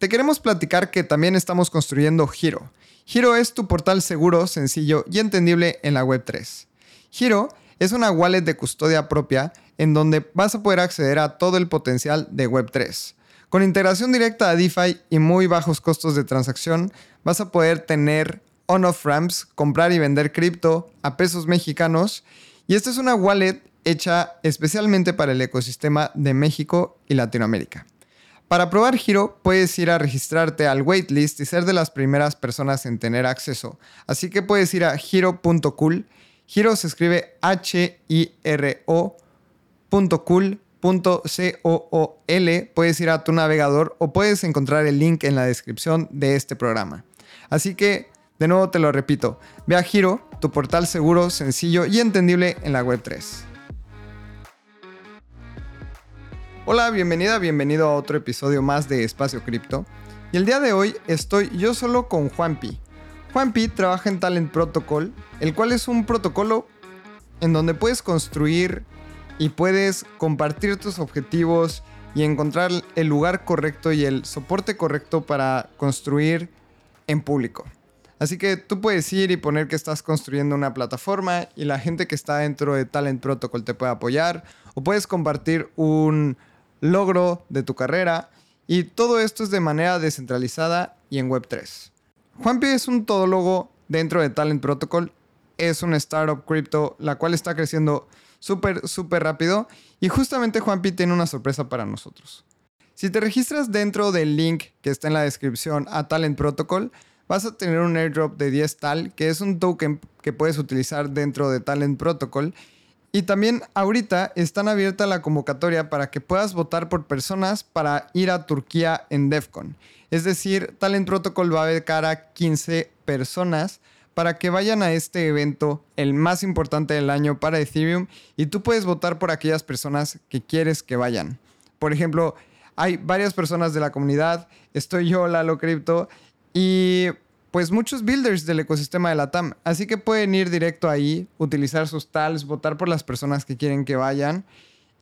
te queremos platicar que también estamos construyendo Giro. Giro es tu portal seguro, sencillo y entendible en la Web3. Giro es una wallet de custodia propia en donde vas a poder acceder a todo el potencial de Web3. Con integración directa a DeFi y muy bajos costos de transacción, vas a poder tener on-off ramps, comprar y vender cripto a pesos mexicanos. Y esta es una wallet hecha especialmente para el ecosistema de México y Latinoamérica. Para probar Giro, puedes ir a registrarte al waitlist y ser de las primeras personas en tener acceso. Así que puedes ir a giro.cool. Giro se escribe H-I-R-O. .cool .cool. Puedes ir a tu navegador o puedes encontrar el link en la descripción de este programa. Así que, de nuevo te lo repito, ve a Giro, tu portal seguro, sencillo y entendible en la Web3. Hola, bienvenida, bienvenido a otro episodio más de Espacio Cripto. Y el día de hoy estoy yo solo con Juanpi. Juanpi trabaja en Talent Protocol, el cual es un protocolo en donde puedes construir y puedes compartir tus objetivos y encontrar el lugar correcto y el soporte correcto para construir en público. Así que tú puedes ir y poner que estás construyendo una plataforma y la gente que está dentro de Talent Protocol te puede apoyar o puedes compartir un logro de tu carrera y todo esto es de manera descentralizada y en Web3. Juanpi es un todólogo dentro de Talent Protocol. Es una startup cripto, la cual está creciendo súper, súper rápido. Y justamente Juanpi tiene una sorpresa para nosotros. Si te registras dentro del link que está en la descripción a Talent Protocol, vas a tener un airdrop de 10 TAL, que es un token que puedes utilizar dentro de Talent Protocol. Y también ahorita están abierta la convocatoria para que puedas votar por personas para ir a Turquía en DEFCON. Es decir, Talent Protocol va a becar a 15 personas para que vayan a este evento, el más importante del año para Ethereum, y tú puedes votar por aquellas personas que quieres que vayan. Por ejemplo, hay varias personas de la comunidad, estoy yo, Lalo Crypto, y pues muchos builders del ecosistema de la TAM. Así que pueden ir directo ahí, utilizar sus tals, votar por las personas que quieren que vayan,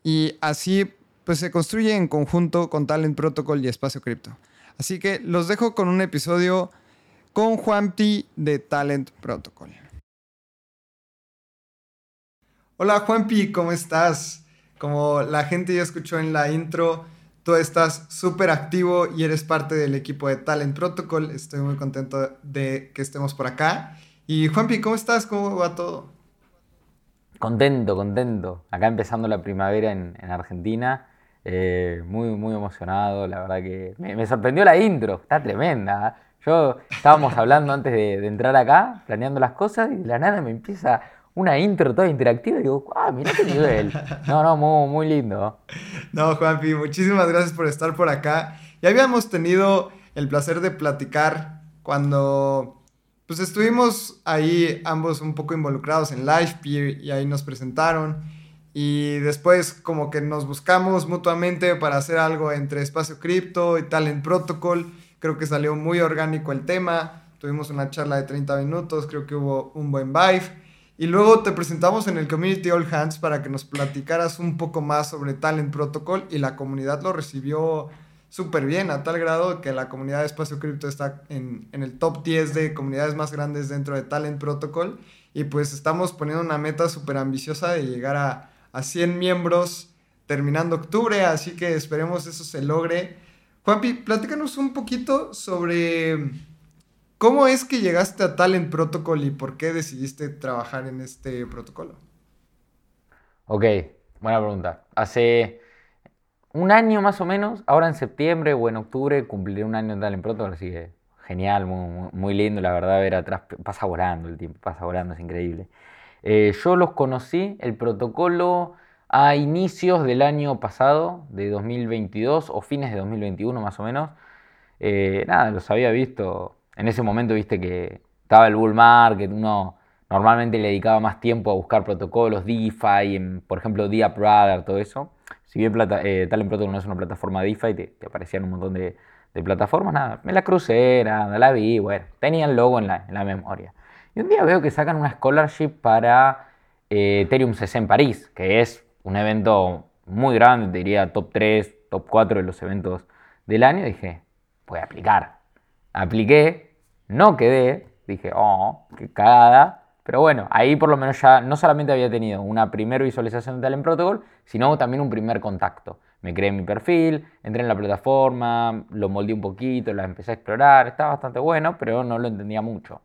y así pues se construye en conjunto con Talent Protocol y Espacio Cripto. Así que los dejo con un episodio con Juanpi de Talent Protocol. Hola Juanpi, ¿cómo estás? Como la gente ya escuchó en la intro, tú estás súper activo y eres parte del equipo de Talent Protocol. Estoy muy contento de que estemos por acá. Y Juanpi, ¿cómo estás? ¿Cómo va todo? Contento, contento. Acá empezando la primavera en, en Argentina eh, muy, muy emocionado, la verdad que me, sorprendió la intro, está tremenda. ¿eh? Yo estábamos hablando antes de, entrar acá, planeando las cosas, y de la nada me empieza una intro toda interactiva y digo, ah, mira qué nivel. No, no, muy, muy lindo. No, Juanpi, muchísimas gracias por estar por acá. Ya habíamos tenido el placer de platicar cuando pues estuvimos ahí ambos un poco involucrados en LivePeer y ahí nos presentaron. Y después como que nos buscamos mutuamente para hacer algo entre Espacio Cripto y Talent Protocol. Creo que salió muy orgánico el tema. Tuvimos una charla de 30 minutos, creo que hubo un buen vibe. Y luego te presentamos en el Community All Hands para que nos platicaras un poco más sobre Talent Protocol y la comunidad lo recibió súper bien, a tal grado que la comunidad de Espacio Cripto está en, en, el top 10 de comunidades más grandes dentro de Talent Protocol. Y pues estamos poniendo una meta súper ambiciosa de llegar a a 100 miembros terminando octubre, así que esperemos eso se logre. Juanpi, platícanos un poquito sobre cómo es que llegaste a Talent Protocol y por qué decidiste trabajar en este protocolo. Ok, buena pregunta. Hace un año más o menos, ahora en septiembre o en octubre cumpliré un año en Talent Protocol, así que genial, muy, lindo, la verdad, ver atrás, pasa volando el tiempo, pasa volando, es increíble. Eh, yo los conocí, el protocolo, a inicios del año pasado, de 2022 o fines de 2021 más o menos. Eh, nada, los había visto. En ese momento viste que estaba el bull market, uno normalmente le dedicaba más tiempo a buscar protocolos, DeFi, por ejemplo, DeAppRadar, todo eso. Si bien plata, eh, Talent no es una plataforma DeFi, te, te aparecían un montón de, plataformas, nada, me la crucé, nada, la vi, bueno, tenía el logo en la, en memoria. Y un día veo que sacan una scholarship para eh, Ethereum CC en París, que es un evento muy grande, diría top 3, top 4 de los eventos del año. Dije, voy a aplicar. Apliqué, no quedé, dije, oh, qué cagada. Pero bueno, ahí por lo menos ya no solamente había tenido una primera visualización de Talent Protocol, sino también un primer contacto. Me creé mi perfil, entré en la plataforma, lo moldeé un poquito, la empecé a explorar, estaba bastante bueno, pero no lo entendía mucho.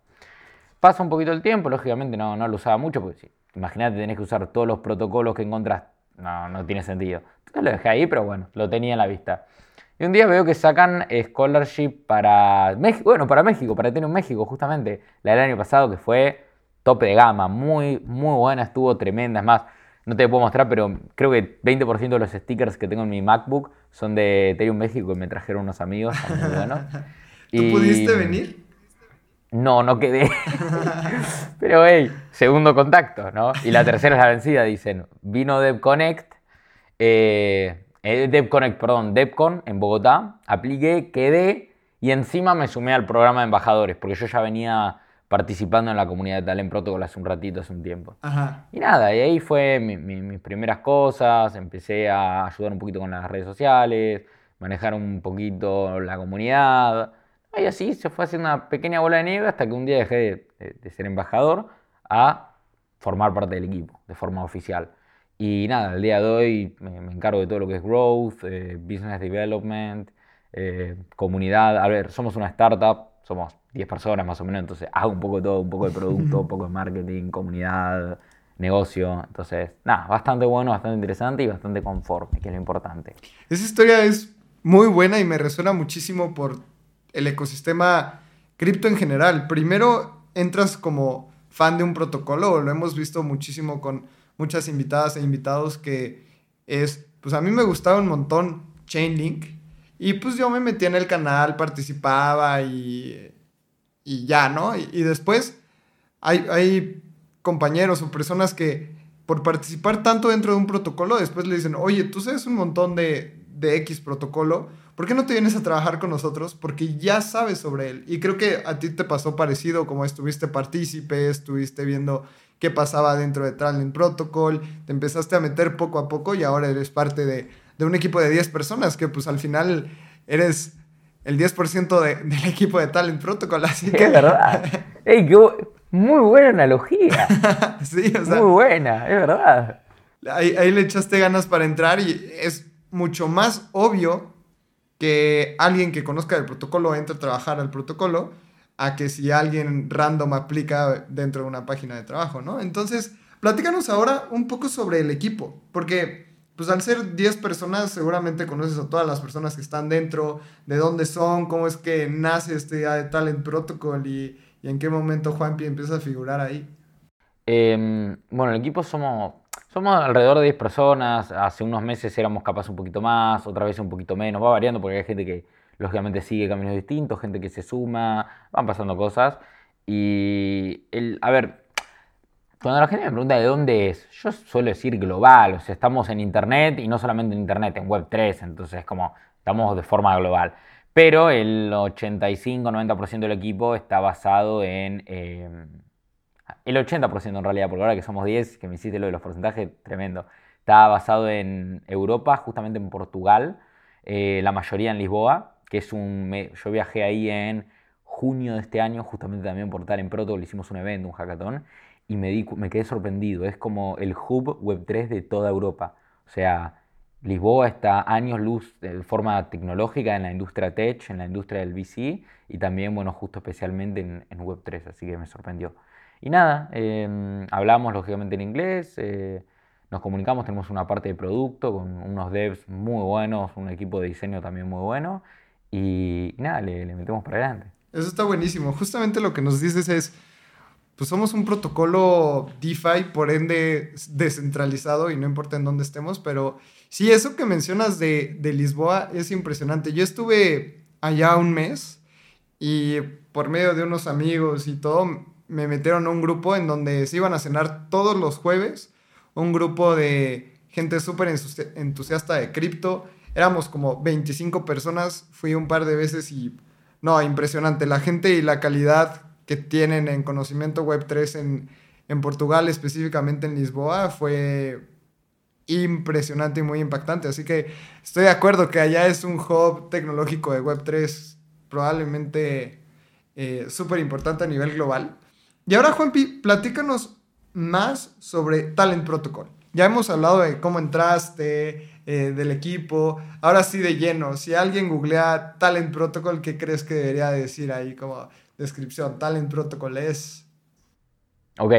Pasa un poquito el tiempo, lógicamente no, no lo usaba mucho, porque si, imagínate, tenés que usar todos los protocolos que encontrás, no, no tiene sentido. Entonces lo dejé ahí, pero bueno, lo tenía en la vista. Y un día veo que sacan scholarship para México, bueno, para México, para tener un México, justamente, la del año pasado, que fue tope de gama, muy, muy buena, estuvo tremenda, es más no te puedo mostrar, pero creo que 20% de los stickers que tengo en mi MacBook son de Ethereum México que me trajeron unos amigos. ¿Tú pudiste venir? No, no quedé. pero, hey, segundo contacto, ¿no? Y la tercera es la vencida, dicen. Vino DevConnect, eh, eh, DevConnect, perdón, DevCon en Bogotá. Apliqué, quedé y encima me sumé al programa de embajadores, porque yo ya venía participando en la comunidad de Talent Protocol hace un ratito, hace un tiempo. Y nada, y ahí fue mis primeras cosas, empecé a ayudar un poquito con las redes sociales, manejar un poquito la comunidad. Y así se fue haciendo una pequeña bola de nieve hasta que un día dejé de, ser embajador a formar parte del equipo de forma oficial. Y nada, al día de hoy me, encargo de todo lo que es growth, eh, business development, eh, comunidad. A ver, somos una startup, somos 10 personas más o menos, entonces hago un poco de todo, un poco de producto, un poco de marketing, comunidad, negocio. Entonces, nada, bastante bueno, bastante interesante y bastante conforme, que es lo importante. Esa historia es muy buena y me resuena muchísimo por el ecosistema cripto en general. Primero entras como fan de un protocolo, lo hemos visto muchísimo con muchas invitadas e invitados que es, pues a mí me gustaba un montón Chainlink y pues yo me metí en el canal, participaba y y ya, ¿no? Y, después hay, hay, compañeros o personas que por participar tanto dentro de un protocolo, después le dicen, oye, tú sabes un montón de, de X protocolo, ¿por qué no te vienes a trabajar con nosotros? Porque ya sabes sobre él. Y creo que a ti te pasó parecido, como estuviste partícipe, estuviste viendo qué pasaba dentro de Talent Protocol, te empezaste a meter poco a poco y ahora eres parte de, de un equipo de 10 personas que pues al final eres el 10% de, del equipo de Talent Protocol, así que... Es verdad. Ey, qué muy buena analogía. sí, o sea... Muy buena, es verdad. Ahí, ahí, le echaste ganas para entrar y es mucho más obvio que alguien que conozca el protocolo entre a trabajar al protocolo a que si alguien random aplica dentro de una página de trabajo, ¿no? Entonces, platícanos ahora un poco sobre el equipo, porque pues al ser 10 personas, seguramente conoces a todas las personas que están dentro, de dónde son, cómo es que nace este de Talent Protocol y, y en qué momento Juanpi empieza a figurar ahí. Em, bueno, el equipo somos, somos alrededor de 10 personas, hace unos meses éramos capaz un poquito más, otra vez un poquito menos, va variando porque hay gente que lógicamente sigue caminos distintos, gente que se suma, van pasando cosas. Y, el, a ver, cuando la gente me pregunta de dónde es, yo suelo decir global, o sea, estamos en Internet y no solamente en Internet, en Web3, entonces como estamos de forma global. Pero el 85-90% del equipo está basado en... Em, el 80% en realidad, porque ahora que somos 10, que me hiciste lo de los porcentajes, tremendo. Está basado en Europa, justamente en Portugal, eh, la mayoría en Lisboa, que es un... yo viajé ahí en junio de este año, justamente también por tal en Proto, le hicimos un evento, un hackathon, y me, me quedé sorprendido. Es como el hub Web3 de toda Europa. O sea, Lisboa está años luz de forma tecnológica en la industria tech, en la industria del VC y también, bueno, justo especialmente en, Web3, así que me sorprendió. Y nada, em, hablamos lógicamente en inglés, eh, nos comunicamos, tenemos una parte de producto con unos devs muy buenos, un equipo de diseño también muy bueno y, nada, le, le metemos para adelante. Eso está buenísimo. Justamente lo que nos dices es pues somos un protocolo DeFi, por ende descentralizado y no importa en dónde estemos, pero sí, eso que mencionas de, Lisboa es impresionante. Yo estuve allá un mes y por medio de unos amigos y todo, me metieron a un grupo en donde se iban a cenar todos los jueves, un grupo de gente súper entusiasta de cripto. Éramos como 25 personas, fui un par de veces y no, impresionante. La gente y la calidad que tienen en conocimiento web 3 en, en Portugal, específicamente en Lisboa, fue impresionante y muy impactante. Así que estoy de acuerdo que allá es un hub tecnológico de web 3 probablemente eh, súper importante a nivel global. Y ahora, Juanpi, platícanos más sobre Talent Protocol. Ya hemos hablado de cómo entraste, eh, del equipo. Ahora sí de lleno, si alguien googlea Talent Protocol, ¿qué crees que debería decir ahí como descripción? Talent Protocol es... Ok,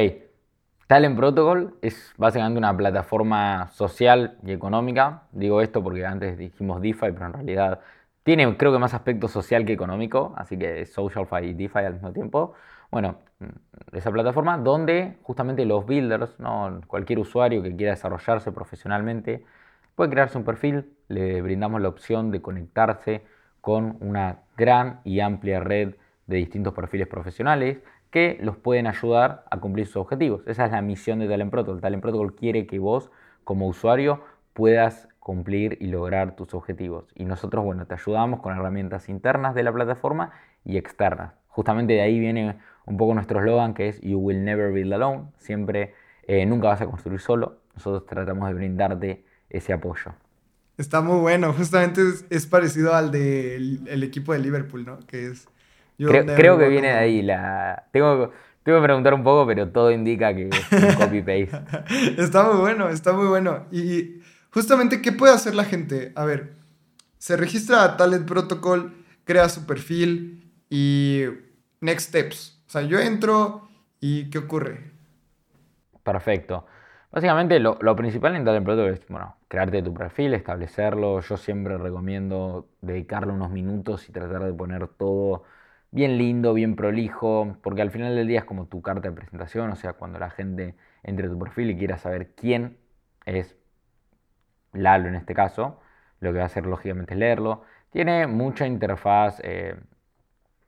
Talent Protocol es básicamente una plataforma social y económica. Digo esto porque antes dijimos DeFi, pero en realidad tiene creo que más aspecto social que económico, así que SocialFi y DeFi al mismo tiempo. Bueno, mm, esa plataforma donde justamente los builders, ¿no? cualquier usuario que quiera desarrollarse profesionalmente, puede crearse un perfil, le brindamos la opción de conectarse con una gran y amplia red de distintos perfiles profesionales que los pueden ayudar a cumplir sus objetivos. Esa es la misión de Talent Protocol. Talent Protocol quiere que vos, como usuario, puedas cumplir y lograr tus objetivos. Y nosotros, bueno, te ayudamos con herramientas internas de la plataforma y externas. Justamente de ahí viene un poco nuestro eslogan que es You will never build alone. Siempre, eh, nunca vas a construir solo. Nosotros tratamos de brindarte ese apoyo. Está muy bueno. Justamente es, parecido al del equipo de Liverpool, ¿no? Que es Creo, que viene de ahí. La... Tengo, tengo que preguntar un poco, pero todo indica que es un copy-paste. está muy bueno, está muy bueno. Y justamente, ¿qué puede hacer la gente? A ver, se registra a Talent Protocol, crea su perfil y next steps. Sea, yo entro y ¿qué ocurre? Perfecto. Básicamente lo, lo, principal en Talent Protocol es, bueno, crearte tu perfil, establecerlo. Yo siempre recomiendo dedicarle unos minutos y tratar de poner todo bien lindo, bien prolijo, porque al final del día es como tu carta de presentación, o sea, cuando la gente entre a tu perfil y quiera saber quién es Lalo en este caso, lo que va a hacer lógicamente es leerlo. Tiene mucha interfaz eh,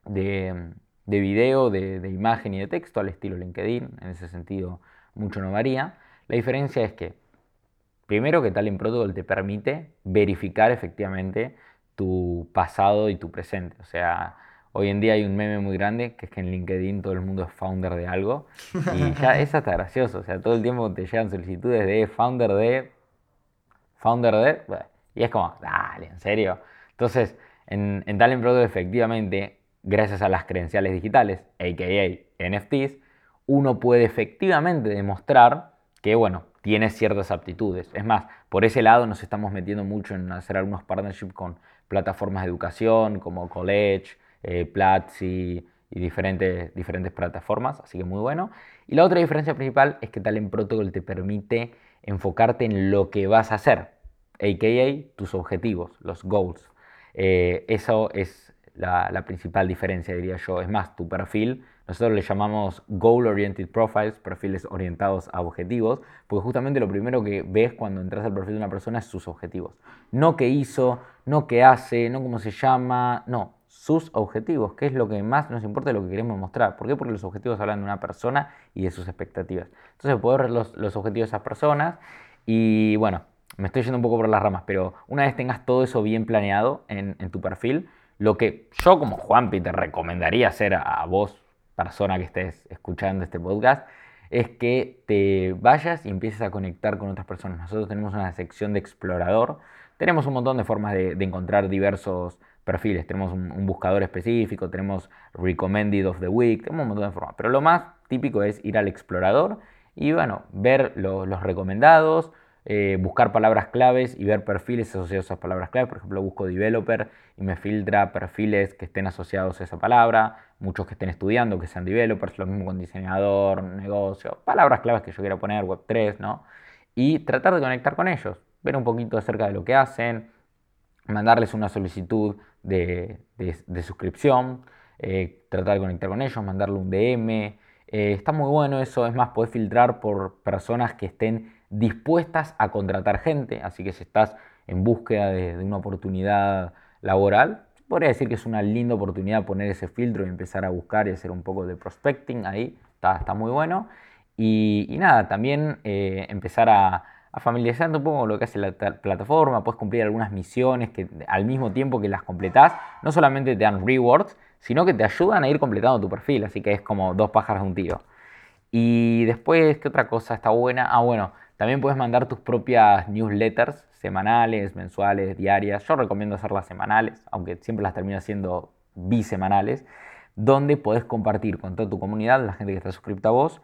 de, de, video, de, de, imagen y de texto al estilo LinkedIn, en ese sentido mucho no varía. La diferencia es que, primero que Talent Protocol te permite verificar efectivamente tu pasado y tu presente, o sea, Hoy en día hay un meme muy grande que es que en LinkedIn todo el mundo es founder de algo. Y ya eso está gracioso. O sea, todo el tiempo te llegan solicitudes de founder de. Founder de. Y es como, dale, en serio. Entonces, en, en Talent Product, efectivamente, gracias a las credenciales digitales, a.k.a. NFTs, uno puede efectivamente demostrar que, bueno, tiene ciertas aptitudes. Es más, por ese lado nos estamos metiendo mucho en hacer algunos partnerships con plataformas de educación como College, eh, Platzi y diferentes, diferentes plataformas, así que muy bueno. Y la otra diferencia principal es que Talent Protocol te permite enfocarte en lo que vas a hacer, a.k.a. tus objetivos, los goals. Eh, eso es la, la, principal diferencia, diría yo. Es más, tu perfil, nosotros le llamamos Goal Oriented Profiles, perfiles orientados a objetivos, porque justamente lo primero que ves cuando entras al perfil de una persona es sus objetivos. No qué hizo, no qué hace, no cómo se llama, no, sus objetivos, que es lo que más nos importa de lo que queremos mostrar. ¿Por qué? Porque los objetivos hablan de una persona y de sus expectativas. Entonces, poder ver los, objetivos de esas personas y bueno, me estoy yendo un poco por las ramas, pero una vez tengas todo eso bien planeado en, tu perfil, lo que yo como Juanpi te recomendaría hacer a, vos, persona que estés escuchando este podcast, es que te vayas y empieces a conectar con otras personas. Nosotros tenemos una sección de explorador, tenemos un montón de formas de, encontrar diversos perfiles. Tenemos un, buscador específico, tenemos Recommended of the Week, tenemos un montón de formas. Pero lo más típico es ir al explorador y bueno, ver los recomendados, eh, buscar palabras claves y ver perfiles asociados a esas palabras claves. Por ejemplo, busco developer y me filtra perfiles que estén asociados a esa palabra, muchos que estén estudiando, que sean developers, lo mismo con diseñador, negocio, palabras claves que yo quiera poner, web3, ¿no? Y tratar de conectar con ellos, ver un poquito acerca de lo que hacen, mandarles una solicitud de, suscripción, eh, tratar de conectar con ellos, mandarle un DM. Eh, está muy bueno eso, es más, podés filtrar por personas que estén dispuestas a contratar gente, así que si estás en búsqueda de, una oportunidad laboral, podría decir que es una linda oportunidad poner ese filtro y empezar a buscar y hacer un poco de prospecting ahí, está, muy bueno. Y, nada, también eh, empezar a, a familiarizarte un poco con lo que hace la plataforma, puedes cumplir algunas misiones que al mismo tiempo que las completas, no solamente te dan rewards, sino que te ayudan a ir completando tu perfil, así que es como dos pájaros de un tiro. Y después, ¿qué otra cosa está buena? Ah, bueno, también puedes mandar tus propias newsletters semanales, mensuales, diarias. Yo recomiendo hacerlas semanales, aunque siempre las termino haciendo bisemanales, donde podés compartir con toda tu comunidad, la gente que está suscripta a vos,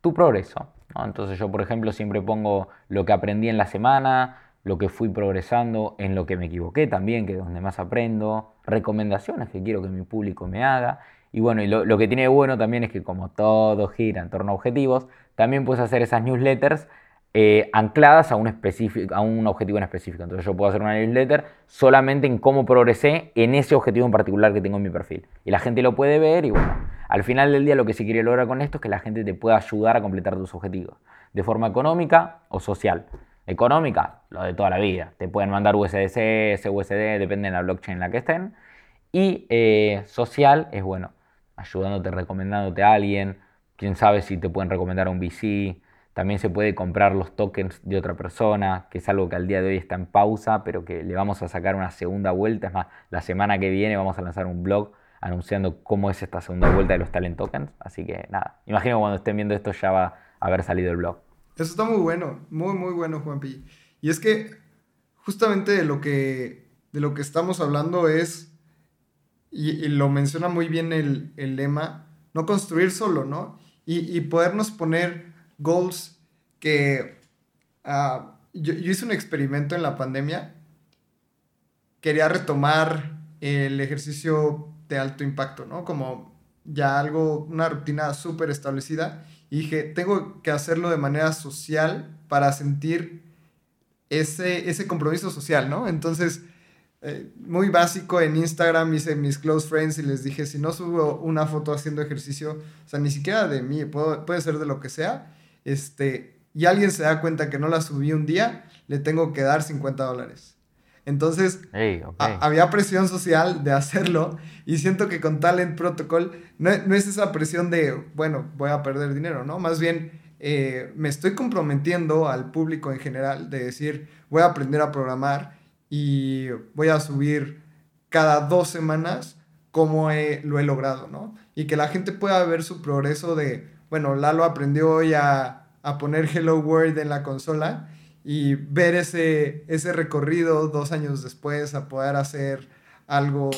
tu progreso. Entonces yo, por ejemplo, siempre pongo lo que aprendí en la semana, lo que fui progresando, en lo que me equivoqué también, que es donde más aprendo, recomendaciones que quiero que mi público me haga. Y bueno, y lo, que tiene de bueno también es que como todo gira en torno a objetivos, también puedes hacer esas newsletters eh, ancladas a un, a un objetivo en específico. Entonces yo puedo hacer una newsletter solamente en cómo progresé en ese objetivo en particular que tengo en mi perfil. Y la gente lo puede ver y bueno, al final del día lo que se quiere lograr con esto es que la gente te pueda ayudar a completar tus objetivos, de forma económica o social. Económica, lo de toda la vida. Te pueden mandar USDC, SUSD, depende de la blockchain en la que estén. Y eh, social es bueno, ayudándote, recomendándote a alguien. Quién sabe si te pueden recomendar a un VC. También se puede comprar los tokens de otra persona, que es algo que al día de hoy está en pausa, pero que le vamos a sacar una segunda vuelta. Es más, la semana que viene vamos a lanzar un blog anunciando cómo es esta segunda vuelta de los talent tokens. Así que nada, imagino que cuando estén viendo esto ya va a haber salido el blog. Eso está muy bueno, muy, muy bueno, Juanpi. Y es que justamente de lo que, de lo que estamos hablando es, y, lo menciona muy bien el, lema, no construir solo, ¿no? Y, podernos poner goals que... Ah, yo, hice un experimento en la pandemia. Quería retomar el ejercicio de alto impacto, ¿no? Como ya algo, una rutina súper establecida y dije, tengo que hacerlo de manera social para sentir ese, ese compromiso social, ¿no? Entonces, eh, muy básico, en Instagram hice mis close friends y les dije, si no subo una foto haciendo ejercicio, o sea, ni siquiera de mí, puede ser de lo que sea, este, y alguien se da cuenta que no la subí un día, le tengo que dar 50 dólares. Entonces, había presión social de hacerlo y siento que con Talent Protocol no, es esa presión de, bueno, voy a perder dinero, ¿no? Más bien eh, me estoy comprometiendo al público en general de decir, voy a aprender a programar y voy a subir cada dos semanas cómo lo he logrado, ¿no? Y que la gente pueda ver su progreso de, bueno, Lalo aprendió hoy a, a poner Hello World en la consola y ver ese, ese recorrido dos años después a poder hacer algo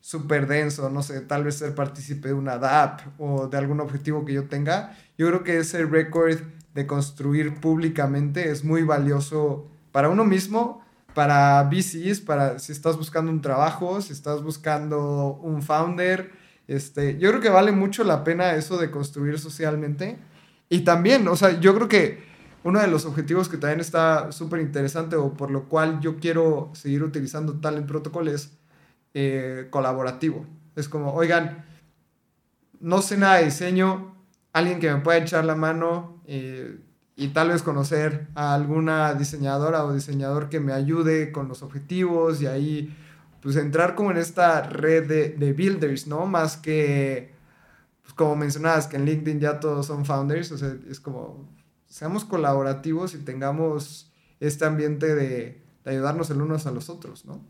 súper denso, no sé, tal vez ser partícipe de una DAP o de algún objetivo que yo tenga, yo creo que ese récord de construir públicamente es muy valioso para uno mismo, para VCs, para si estás buscando un trabajo, si estás buscando un founder, este, yo creo que vale mucho la pena eso de construir socialmente. Y también, o sea, yo creo que uno de los objetivos que también está súper interesante o por lo cual yo quiero seguir utilizando Talent Protocol es eh, colaborativo. Es como, oigan, no sé nada de diseño, alguien que me pueda echar la mano eh, y tal vez conocer a alguna diseñadora o diseñador que me ayude con los objetivos y ahí pues entrar como en esta red de, de builders, ¿no? Más que, pues como mencionabas, que en LinkedIn ya todos son founders, o sea, es como seamos colaborativos y tengamos este ambiente de, ayudarnos el unos a los otros, ¿no?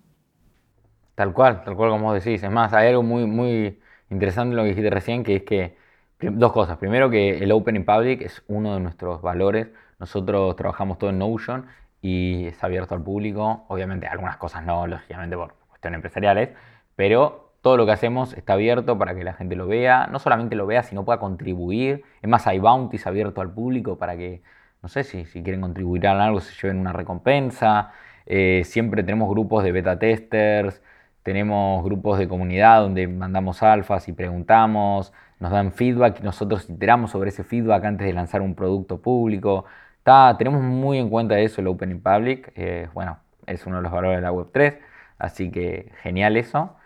Tal cual, tal cual como decís. Es más, hay algo muy, muy interesante en lo que dijiste recién, que es que dos cosas. Primero que el Open in Public es uno de nuestros valores. Nosotros trabajamos todo en Notion y es abierto al público. Obviamente algunas cosas no, lógicamente por cuestiones empresariales, pero todo lo que hacemos está abierto para que la gente lo vea, no solamente lo vea, sino pueda contribuir. Es más, hay bounties abiertos al público para que, no sé, si, si quieren contribuir a algo, se lleven una recompensa. Eh, siempre tenemos grupos de beta testers, tenemos grupos de comunidad donde mandamos alfas y preguntamos, nos dan feedback y nosotros iteramos sobre ese feedback antes de lanzar un producto público. Está, tenemos muy en cuenta eso, el Open in Public. Eh, bueno, es uno de los valores de la Web3, así que genial eso.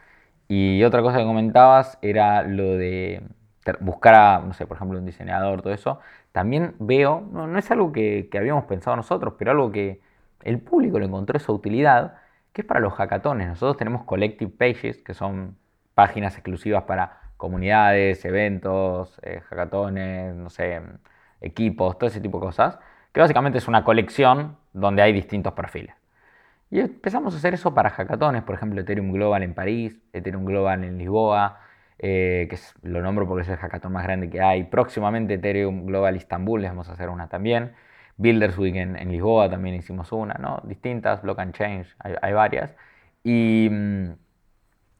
Y otra cosa que comentabas era lo de buscar a, no sé, por ejemplo, un diseñador, todo eso. También veo, no, es algo que, habíamos pensado nosotros, pero algo que el público le encontró esa utilidad, que es para los hackatones. Nosotros tenemos collective pages, que son páginas exclusivas para comunidades, eventos, eh, hackatones, no sé, equipos, todo ese tipo de cosas, que básicamente es una colección donde hay distintos perfiles. Y empezamos a hacer eso para hackatones, por ejemplo, Ethereum Global en París, Ethereum Global en Lisboa, eh, que es, lo nombro porque es el hackathon más grande que hay. Próximamente Ethereum Global Istanbul, les vamos a hacer una también. Builders Week en, Lisboa también hicimos una, ¿no? Distintas, Block and Change, hay, varias. Y, mm,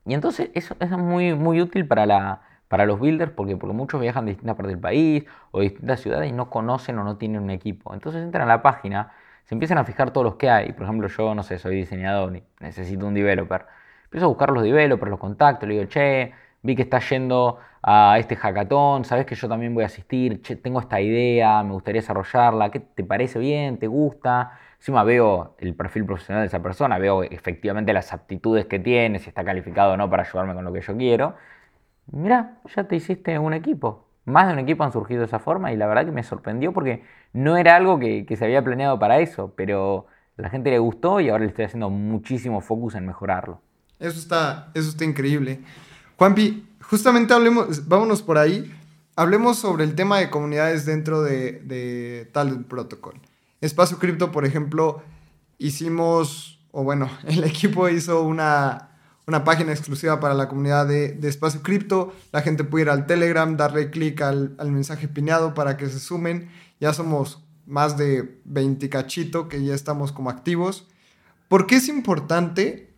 y entonces eso, es muy, muy útil para, la, para los builders porque, porque muchos viajan de distintas partes del país o de distintas ciudades y no conocen o no tienen un equipo. Entonces entran a la página, se empiezan a fijar todos los que hay. Por ejemplo, yo, no sé, soy diseñador y necesito un developer. Empiezo a buscar los developers, los contactos, le digo, che, vi que estás yendo a este hackathon, sabes que yo también voy a asistir, tengo esta idea, me gustaría desarrollarla, ¿qué te parece bien? ¿Te gusta? Encima veo el perfil profesional de esa persona, veo efectivamente las aptitudes que tiene, si está calificado o no para ayudarme con lo que yo quiero. Mira, ya te hiciste un equipo. Más de un equipo han surgido de esa forma y la verdad que me sorprendió porque no era algo que, se había planeado para eso, pero la gente le gustó y ahora le estoy haciendo muchísimo focus en mejorarlo. Eso está, eso está increíble. Juanpi, justamente hablemos, vámonos por ahí. Hablemos sobre el tema de comunidades dentro de, de Talent Protocol. Espacio Cripto, por ejemplo, hicimos, o bueno, el equipo hizo una, una página exclusiva para la comunidad de, de Espacio Cripto. La gente puede ir al Telegram, darle clic al, al, mensaje pineado para que se sumen. Ya somos más de 20 cachito que ya estamos como activos. ¿Por qué es importante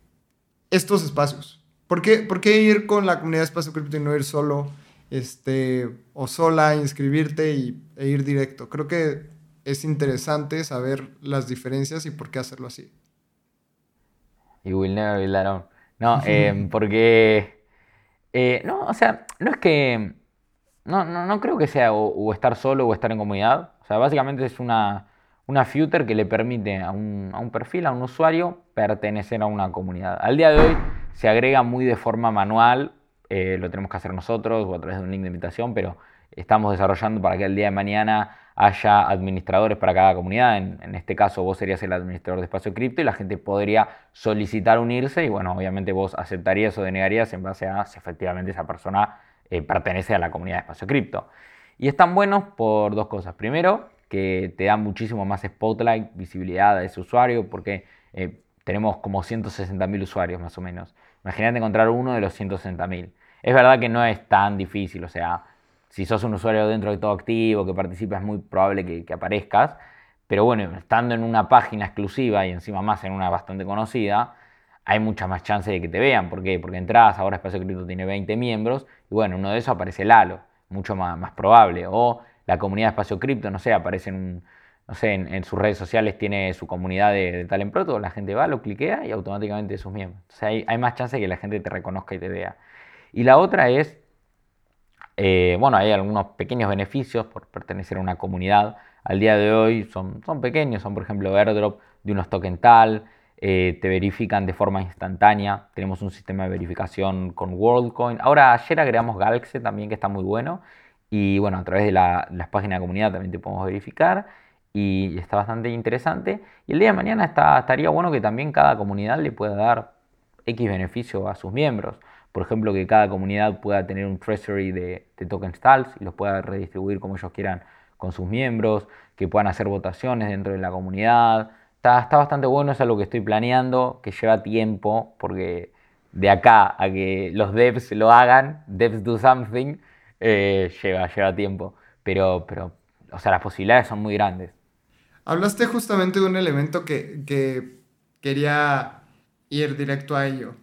estos espacios? ¿Por qué, ir con la comunidad de Espacio Cripto y no ir solo este, o sola, inscribirte y, e ir directo? Creo que es interesante saber las diferencias y por qué hacerlo así. You will never be alone. No, eh, porque. Eh, no, o sea, no es que. No, no, creo que sea o, estar solo o estar en comunidad. O sea, básicamente es una, una que le permite a un, a un perfil, a un usuario, pertenecer a una comunidad. Al día de hoy se agrega muy de forma manual, eh, lo tenemos que hacer nosotros o a través de un link de invitación, pero estamos desarrollando para que el día de mañana haya administradores para cada comunidad. En, este caso vos serías el administrador de espacio cripto y la gente podría solicitar unirse y bueno, obviamente vos aceptarías o denegarías en base a si efectivamente esa persona eh, pertenece a la comunidad de espacio cripto. Y están buenos por dos cosas. Primero, que te dan muchísimo más spotlight, visibilidad a ese usuario, porque eh, tenemos como 160.000 usuarios más o menos. Imagínate encontrar uno de los 160.000. Es verdad que no es tan difícil, o sea, si sos un usuario dentro de todo activo, que participa, es muy probable que, aparezcas. Pero bueno, estando en una página exclusiva y encima más en una bastante conocida, hay mucha más chance de que te vean. ¿Por qué? Porque entras, ahora Espacio Cripto tiene 20 miembros, y bueno, uno de esos aparece Lalo, mucho más, más probable. O la comunidad de Espacio Cripto, no sé, aparece en no sé, en, sus redes sociales tiene su comunidad de, de Talent Proto, la gente va, lo cliquea y automáticamente es sus miembros. O sea, hay, hay, más chance de que la gente te reconozca y te vea. Y la otra es, eh, bueno, hay algunos pequeños beneficios por pertenecer a una comunidad. Al día de hoy son, son pequeños, son por ejemplo airdrop de unos token tal, eh, te verifican de forma instantánea. Tenemos un sistema de verificación con WorldCoin. Ahora, ayer agregamos Galaxy también, que está muy bueno. Y bueno, a través de la, las páginas de comunidad también te podemos verificar y está bastante interesante. Y el día de mañana está, estaría bueno que también cada comunidad le pueda dar X beneficio a sus miembros. Por ejemplo, que cada comunidad pueda tener un treasury de, de tokens TALS y los pueda redistribuir como ellos quieran con sus miembros, que puedan hacer votaciones dentro de la comunidad. Está, está bastante bueno, es algo que estoy planeando, que lleva tiempo, porque de acá a que los devs lo hagan, devs do something, eh, lleva, lleva tiempo. Pero, pero, o sea, las posibilidades son muy grandes. Hablaste justamente de un elemento que, quería ir directo a ello.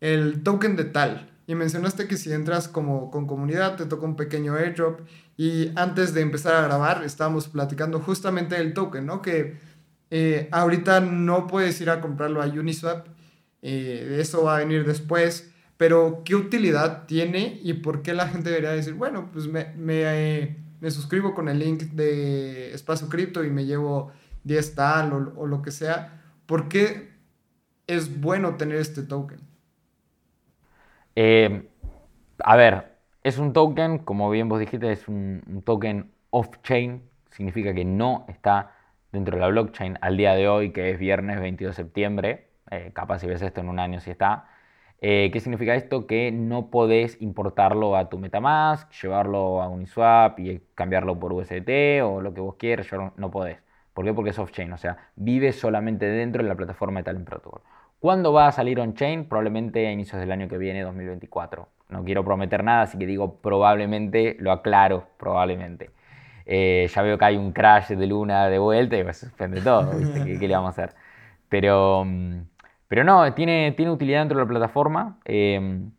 El token de tal. Y mencionaste que si entras como con comunidad te toca un pequeño airdrop. Y antes de empezar a grabar estábamos platicando justamente del token, ¿no? Que eh, ahorita no puedes ir a comprarlo a Uniswap. Eh, eso va a venir después. Pero ¿qué utilidad tiene y por qué la gente debería decir, bueno, pues me, me eh, me suscribo con el link de Espacio Cripto y me llevo 10 tal o, lo que sea. ¿Por qué es bueno tener este token? A ver, es un token, como bien vos dijiste, es un, token off-chain, significa que no está dentro de la blockchain al día de hoy, que es viernes 22 de septiembre, eh, capaz si ves esto en un año si está, eh, ¿Qué significa esto? Que no podés importarlo a tu Metamask, llevarlo a Uniswap y cambiarlo por USDT o lo que vos quieras, no podés. ¿Por qué? Porque es off-chain, o sea, vive solamente dentro de la plataforma de Talent Protocol. ¿Cuándo va a salir on-chain? Probablemente a inicios del año que viene, 2024. No quiero prometer nada, así que digo probablemente, lo aclaro, probablemente. Eh, ya veo que hay un crash de luna de vuelta y me suspende todo, ¿Qué, ¿Qué, le vamos a hacer? Pero... Mm, Pero no, tiene, tiene utilidad dentro de la plataforma. Em,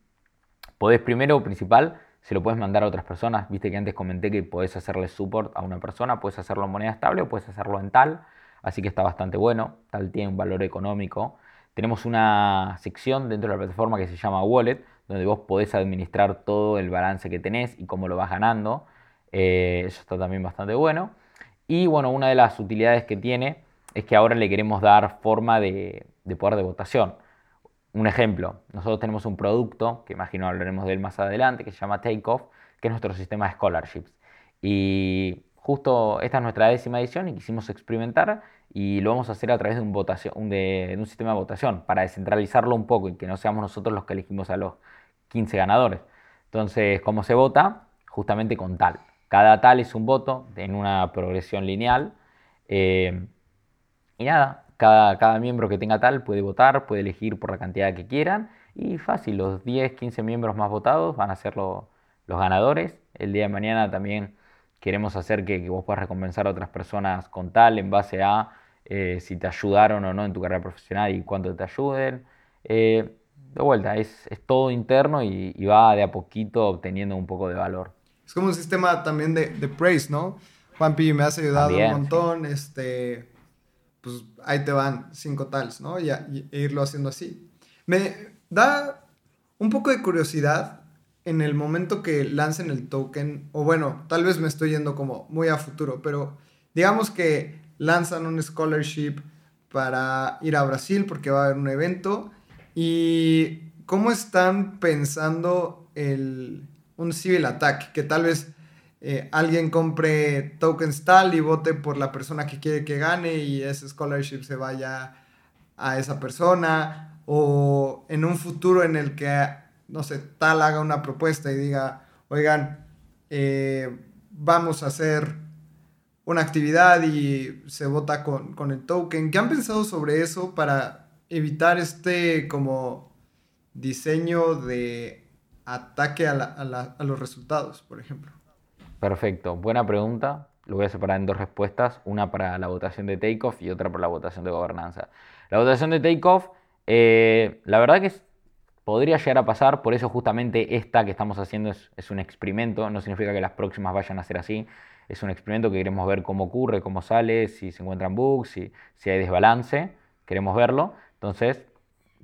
podés primero, principal, se lo puedes mandar a otras personas. Viste que antes comenté que podés hacerle support a una persona, puedes hacerlo en moneda estable o puedes hacerlo en tal. Así que está bastante bueno. Tal tiene un valor económico. Tenemos una sección dentro de la plataforma que se llama Wallet, donde vos podés administrar todo el balance que tenés y cómo lo vas ganando. Eh, eso está también bastante bueno. Y bueno, una de las utilidades que tiene es que ahora le queremos dar forma de, poder de votación. Un ejemplo, nosotros tenemos un producto, que imagino hablaremos de él más adelante, que se llama Takeoff, que es nuestro sistema de scholarships. Y justo esta es nuestra décima edición y quisimos experimentar y lo vamos a hacer a través de un, votación, de, un sistema de votación para descentralizarlo un poco y que no seamos nosotros los que elegimos a los 15 ganadores. Entonces, ¿cómo se vota? Justamente con tal. Cada tal es un voto en una progresión lineal. Eh, y nada, cada, cada miembro que tenga tal puede votar, puede elegir por la cantidad que quieran. Y fácil, los 10, 15 miembros más votados van a ser los ganadores. El día de mañana también queremos hacer que, que, vos puedas recompensar a otras personas con tal en base a eh, si te ayudaron o no en tu carrera profesional y cuánto te ayuden. Eh, de vuelta, es, es todo interno y, va de a poquito obteniendo un poco de valor. Es como un sistema también de, de praise, ¿no? Juanpi, me has ayudado un montón, este, pues ahí te van cinco tals, ¿no? Y, y, e irlo haciendo así. Me da un poco de curiosidad en el momento que lancen el token, o bueno, tal vez me estoy yendo como muy a futuro, pero digamos que lanzan un scholarship para ir a Brasil porque va a haber un evento. ¿Y cómo están pensando el, un civil attack? Que tal vez eh, alguien compre tokens tal y vote por la persona que quiere que gane y ese scholarship se vaya a esa persona. O en un futuro en el que, no sé, tal haga una propuesta y diga, oigan, eh, vamos a hacer una actividad y se vota con, el token. ¿Qué han pensado sobre eso para evitar este como diseño de ataque a, los resultados, por ejemplo? Perfecto, buena pregunta. Lo voy a separar en dos respuestas, una para la votación de takeoff y otra para la votación de gobernanza. La votación de takeoff, eh, la verdad que podría llegar a pasar, por eso justamente esta que estamos haciendo es, un experimento, no significa que las próximas vayan a ser así, es un experimento que queremos ver cómo ocurre, cómo sale, si se encuentran bugs, si hay desbalance, queremos verlo. Entonces,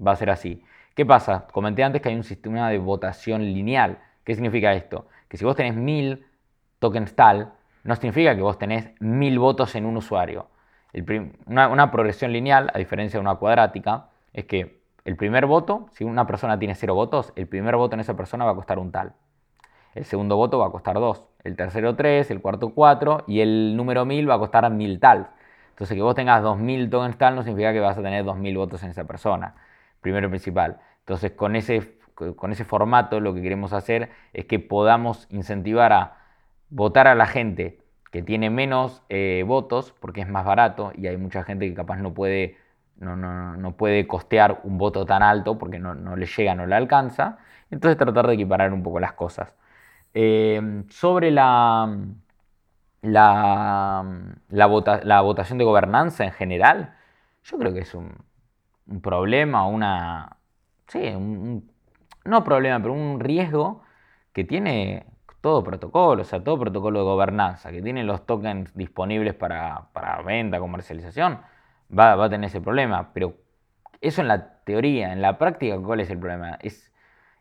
va a ser así. ¿Qué pasa? Comenté antes que hay un sistema de votación lineal. ¿Qué significa esto? Que si vos tenés mil tokens tal, no significa que vos tenés mil votos en un usuario. una, una, progresión lineal, a diferencia de una cuadrática, es que el primer voto, si una persona tiene cero votos, el primer voto en esa persona va a costar un tal. El segundo voto va a costar 2, el tercero 3, el cuarto 4 y el número 1000 va a costar 1000 tal. Entonces que vos tengas 2000 tokens tal no significa que vas a tener 2000 votos en esa persona, primero y principal. Entonces con ese, con ese formato lo que queremos hacer es que podamos incentivar a votar a la gente que tiene menos eh, votos porque es más barato y hay mucha gente que capaz no puede, no, no, no puede costear un voto tan alto porque no, no le llega, no le alcanza. Entonces tratar de equiparar un poco las cosas. Eh, sobre la, la, la, votación de gobernanza en general, yo creo que es un, problema, una... Sí, un, no problema, pero un riesgo que tiene todo protocolo, o sea, todo protocolo de gobernanza, que tiene los tokens disponibles para, para venta, comercialización, va, va, a tener ese problema. Pero eso en la teoría, en la práctica, ¿cuál es el problema? Es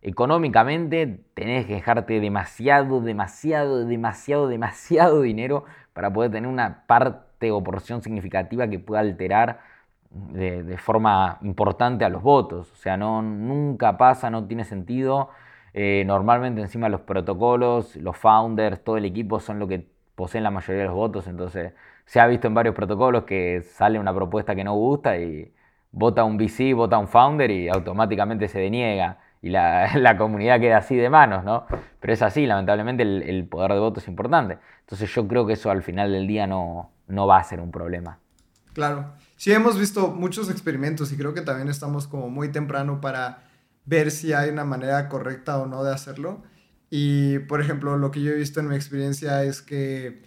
económicamente tenés que dejarte demasiado, demasiado, demasiado, demasiado dinero para poder tener una parte o porción significativa que pueda alterar de, forma importante a los votos. O sea, no, nunca pasa, no tiene sentido. Eh, normalmente encima los protocolos, los founders, todo el equipo son lo que poseen la mayoría de los votos. Entonces se ha visto en varios protocolos que sale una propuesta que no gusta y vota un VC, vota un founder y automáticamente se deniega y la, comunidad queda así de manos, ¿no? Pero es así, lamentablemente el, poder de voto es importante. Entonces yo creo que eso al final del día no, no va a ser un problema. Claro. Sí, hemos visto muchos experimentos y creo que también estamos como muy temprano para ver si hay una manera correcta o no de hacerlo. Y, por ejemplo, lo que yo he visto en mi experiencia es que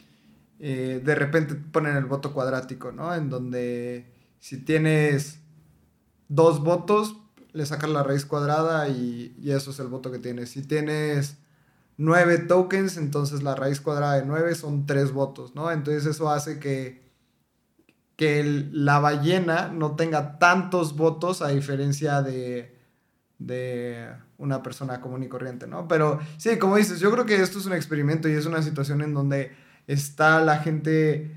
eh, de repente ponen el voto cuadrático, ¿no? En donde si tienes dos votos, le sacas la raíz cuadrada y, y, eso es el voto que tienes. Si tienes nueve tokens, entonces la raíz cuadrada de nueve son tres votos, ¿no? Entonces eso hace que, que la ballena no tenga tantos votos a diferencia de, de una persona común y corriente, ¿no? Pero sí, como dices, yo creo que esto es un experimento y es una situación en donde está la gente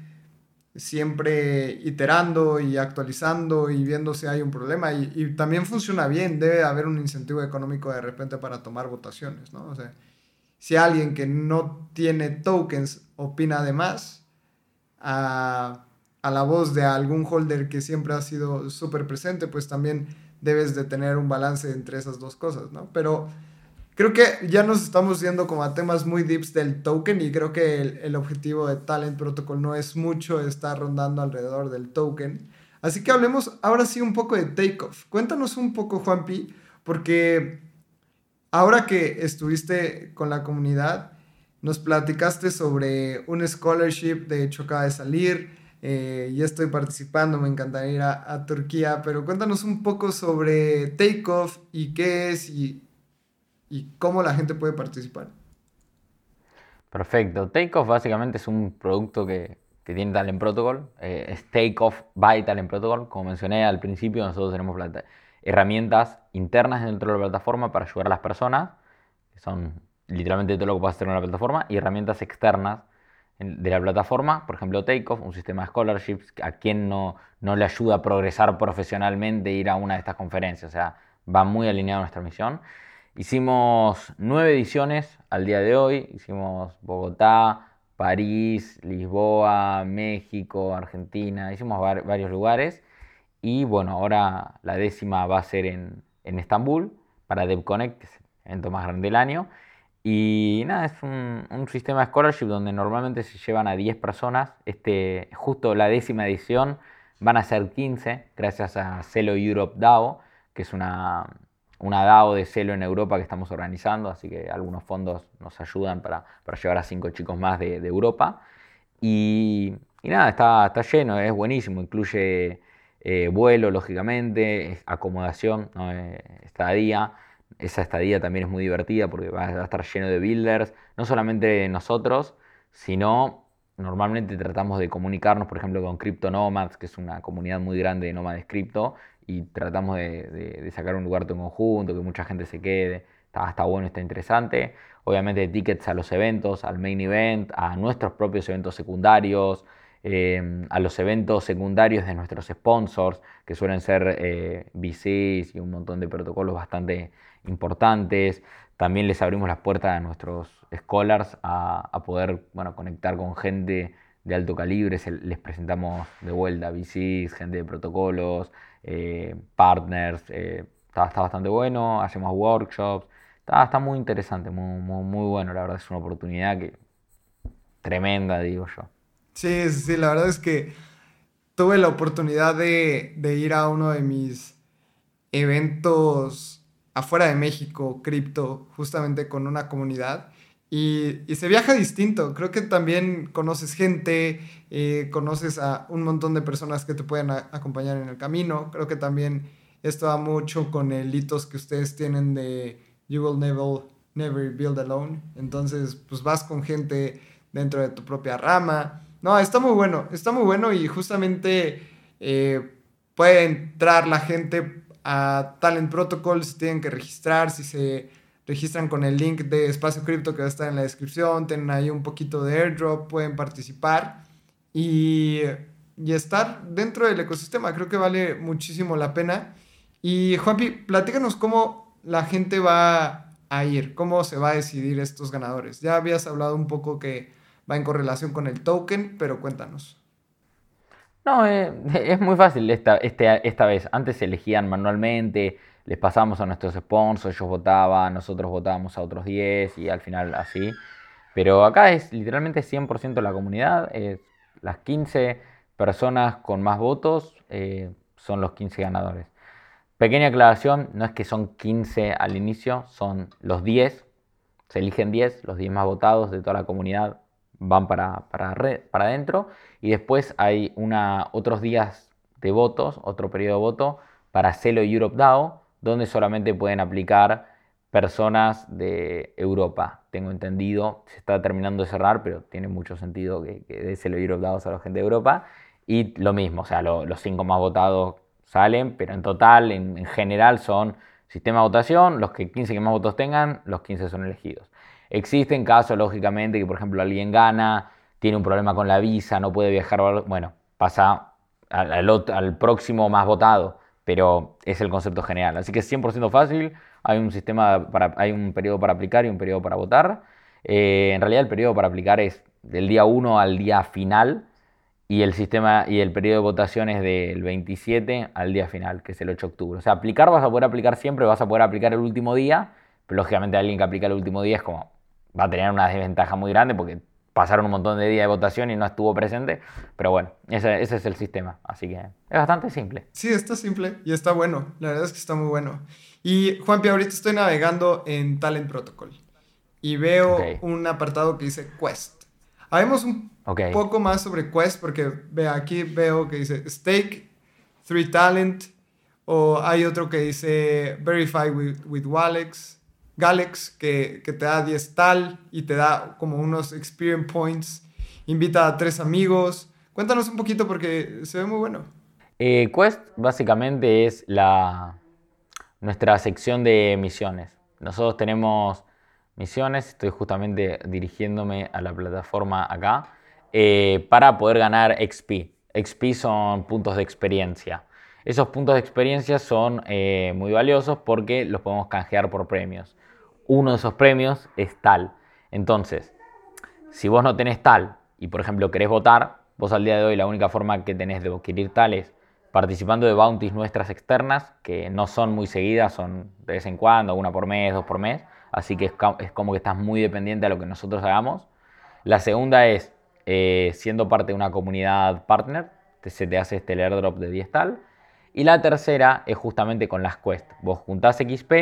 siempre iterando y actualizando y viendo si hay un problema. Y, también funciona bien, debe haber un incentivo económico de repente para tomar votaciones, ¿no? O sea, si alguien que no tiene tokens opina de más a, a la voz de algún holder que siempre ha sido súper presente, pues también debes de tener un balance entre esas dos cosas, ¿no? Pero creo que ya nos estamos yendo como a temas muy deeps del token y creo que el, objetivo de Talent Protocol no es mucho estar rondando alrededor del token. Así que hablemos ahora sí un poco de Takeoff. Cuéntanos un poco, Juanpi, porque ahora que estuviste con la comunidad, nos platicaste sobre un scholarship, de hecho acaba de salir, eh, ya estoy participando, me encantaría ir a, Turquía, pero cuéntanos un poco sobre Takeoff y qué es y y cómo la gente puede participar. Perfecto. Takeoff básicamente es un producto que, que tiene Talent Protocol. Eh, es Takeoff by Talent Protocol. Como mencioné al principio, nosotros tenemos herramientas internas dentro de la plataforma para ayudar a las personas, que son literalmente todo lo que puedes hacer en la plataforma, y herramientas externas de la plataforma, por ejemplo Takeoff, un sistema de scholarships, a quien no, no le ayuda a progresar profesionalmente ir a una de estas conferencias, o sea, va muy alineado a nuestra misión. Hicimos nueve ediciones al día de hoy. Hicimos Bogotá, París, Lisboa, México, Argentina. Hicimos varios lugares. Y bueno, ahora la décima va a ser en, Estambul para DevConnect, que es el evento más grande del año. Y nada, es un, un, sistema de scholarship donde normalmente se llevan a 10 personas. Este, justo la décima edición van a ser 15 gracias a Celo Europe DAO, que es una, una DAO de celo en Europa que estamos organizando, así que algunos fondos nos ayudan para, llevar a cinco chicos más de, Europa. Y, nada, está, está, lleno, es buenísimo, incluye eh, vuelo, lógicamente, acomodación, ¿no? Eh, estadía. Esa estadía también es muy divertida porque va a estar lleno de builders, no solamente nosotros, sino normalmente tratamos de comunicarnos, por ejemplo, con Crypto Nomads, que es una comunidad muy grande de nómades cripto, y tratamos de, sacar un lugar en conjunto, que mucha gente se quede. Está, está bueno, está interesante. Obviamente tickets a los eventos, al main event, a nuestros propios eventos secundarios, em, a los eventos secundarios de nuestros sponsors, que suelen ser eh, VCs y un montón de protocolos bastante importantes. También les abrimos las puertas a nuestros scholars a, poder bueno, conectar con gente de alto calibre. les presentamos de vuelta VCs, gente de protocolos, eh, partners, eh, está, bastante bueno, hacemos workshops, está, está muy interesante, muy, muy, bueno, la verdad es una oportunidad que tremenda, digo yo. Sí, sí, la verdad es que tuve la oportunidad de, ir a uno de mis eventos afuera de México, cripto, justamente con una comunidad. Y, se viaja distinto. Creo que también conoces gente, eh, conoces a un montón de personas que te pueden acompañar en el camino. Creo que también esto va mucho con el hitos que ustedes tienen de You will never, never build alone. Entonces, pues vas con gente dentro de tu propia rama. No, está muy bueno, está muy bueno y justamente eh, puede entrar la gente a Talent Protocol si tienen que registrar, si se registran con el link de Espacio Cripto que va a estar en la descripción, tienen ahí un poquito de airdrop, pueden participar y, y estar dentro del ecosistema. Creo que vale muchísimo la pena. Y Juanpi, platícanos cómo la gente va a ir, cómo se va a decidir estos ganadores. Ya habías hablado un poco que va en correlación con el token, pero cuéntanos. No, eh, es muy fácil esta, este, esta vez. Antes se elegían manualmente, les pasamos a nuestros sponsors, ellos votaban, nosotros votábamos a otros 10 y al final así. Pero acá es literalmente 100% la comunidad, las 15 personas con más votos eh, son los 15 ganadores. Pequeña aclaración, no es que son 15 al inicio, son los 10, se eligen 10, los 10 más votados de toda la comunidad van para, para, para adentro y después hay una, otros días de votos, otro periodo de voto para Celo Europe DAO, donde solamente pueden aplicar personas de Europa. Tengo entendido, se está terminando de cerrar, pero tiene mucho sentido que, que de Celo Europe DAO a la gente de Europa. Y lo mismo, o sea, los cinco más votados salen, pero en total, en, general, son sistema de votación, los que 15 que más votos tengan, los 15 son elegidos. Existen casos, lógicamente, que por ejemplo alguien gana, tiene un problema con la visa, no puede viajar, bueno, pasa al, próximo más votado, pero es el concepto general. Así que es 100% fácil, hay un sistema, para, hay un periodo para aplicar y un periodo para votar. Eh, en realidad el periodo para aplicar es del día 1 al día final, y el sistema y el periodo de votación es del 27 al día final, que es el 8 de octubre. O sea, aplicar vas a poder aplicar siempre, vas a poder aplicar el último día, pero lógicamente alguien que aplica el último día es como, va a tener una desventaja muy grande porque pasaron un montón de días de votación y no estuvo presente, pero bueno, ese, ese es el sistema, así que es bastante simple. Sí, está simple y está bueno, la verdad es que está muy bueno. Y Juanpi, ahorita estoy navegando en Talent Protocol y veo un apartado que dice Quest. Habemos un poco más sobre Quest porque ve, aquí veo que dice Stake, Three Talent, o hay otro que dice Verify with, with Galex, que, te da 10 tal y te da como unos experience points. Invita a tres amigos. Cuéntanos un poquito porque se ve muy bueno. Eh, Quest básicamente es la, nuestra sección de misiones. Nosotros tenemos misiones, estoy justamente dirigiéndome a la plataforma acá, eh, para poder ganar XP. XP son puntos de experiencia. Esos puntos de experiencia son eh, muy valiosos porque los podemos canjear por premios. Uno de esos premios es tal. Entonces, si vos no tenés tal y por ejemplo querés votar, vos al día de hoy la única forma que tenés de adquirir tal es participando de bounties nuestras externas, que no son muy seguidas, son de vez en cuando, una por mes, dos por mes así que es, como que estás muy dependiente de lo que nosotros hagamos. La segunda es eh, siendo parte de una comunidad partner, se te hace este airdrop de 10 tal. Y la tercera es justamente con las quests. Vos juntás XP